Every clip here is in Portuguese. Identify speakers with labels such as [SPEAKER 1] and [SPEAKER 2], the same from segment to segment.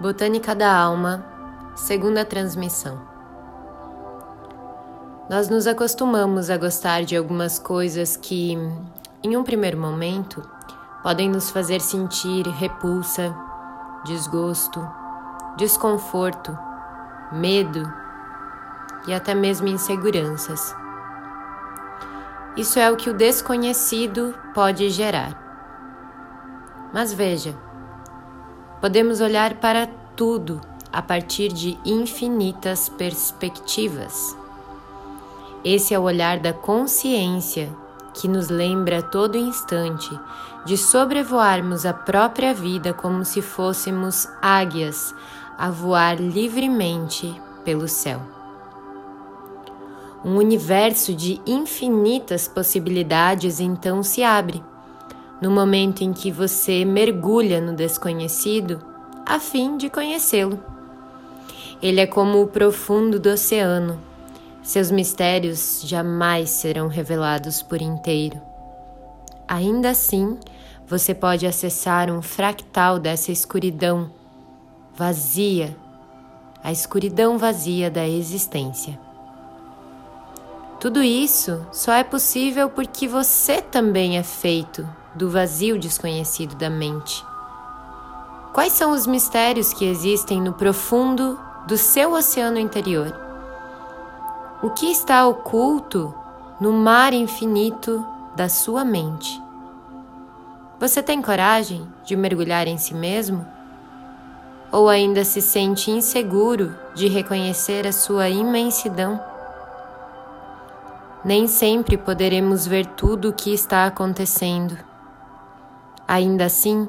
[SPEAKER 1] Botânica da Alma, segunda transmissão. Nós nos acostumamos a gostar de algumas coisas que, em um primeiro momento, podem nos fazer sentir repulsa, desgosto, desconforto, medo e até mesmo inseguranças. Isso é o que o desconhecido pode gerar. Mas veja, Podemos olhar para tudo a partir de infinitas perspectivas. Esse é o olhar da consciência que nos lembra a todo instante de sobrevoarmos a própria vida como se fôssemos águias a voar livremente pelo céu. Um universo de infinitas possibilidades então se abre no momento em que você mergulha no desconhecido a fim de conhecê-lo. Ele é como o profundo do oceano. Seus mistérios jamais serão revelados por inteiro. Ainda assim, você pode acessar um fractal dessa escuridão vazia, a escuridão vazia da existência. Tudo isso só é possível porque você também é feito do vazio desconhecido da mente. Quais são os mistérios que existem no profundo do seu oceano interior? O que está oculto no mar infinito da sua mente? Você tem coragem de mergulhar em si mesmo? Ou ainda se sente inseguro de reconhecer a sua imensidão? Nem sempre poderemos ver tudo o que está acontecendo Ainda assim,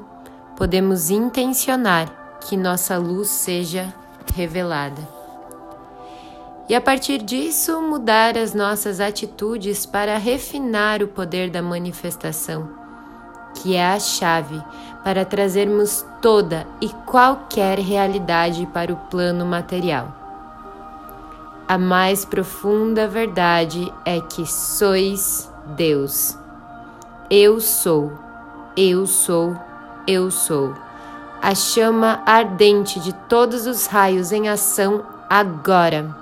[SPEAKER 1] podemos intencionar que nossa luz seja revelada. E a partir disso, mudar as nossas atitudes para refinar o poder da manifestação, que é a chave para trazermos toda e qualquer realidade para o plano material. A mais profunda verdade é que sois Deus. Eu sou eu sou, eu sou. A chama ardente de todos os raios em ação agora.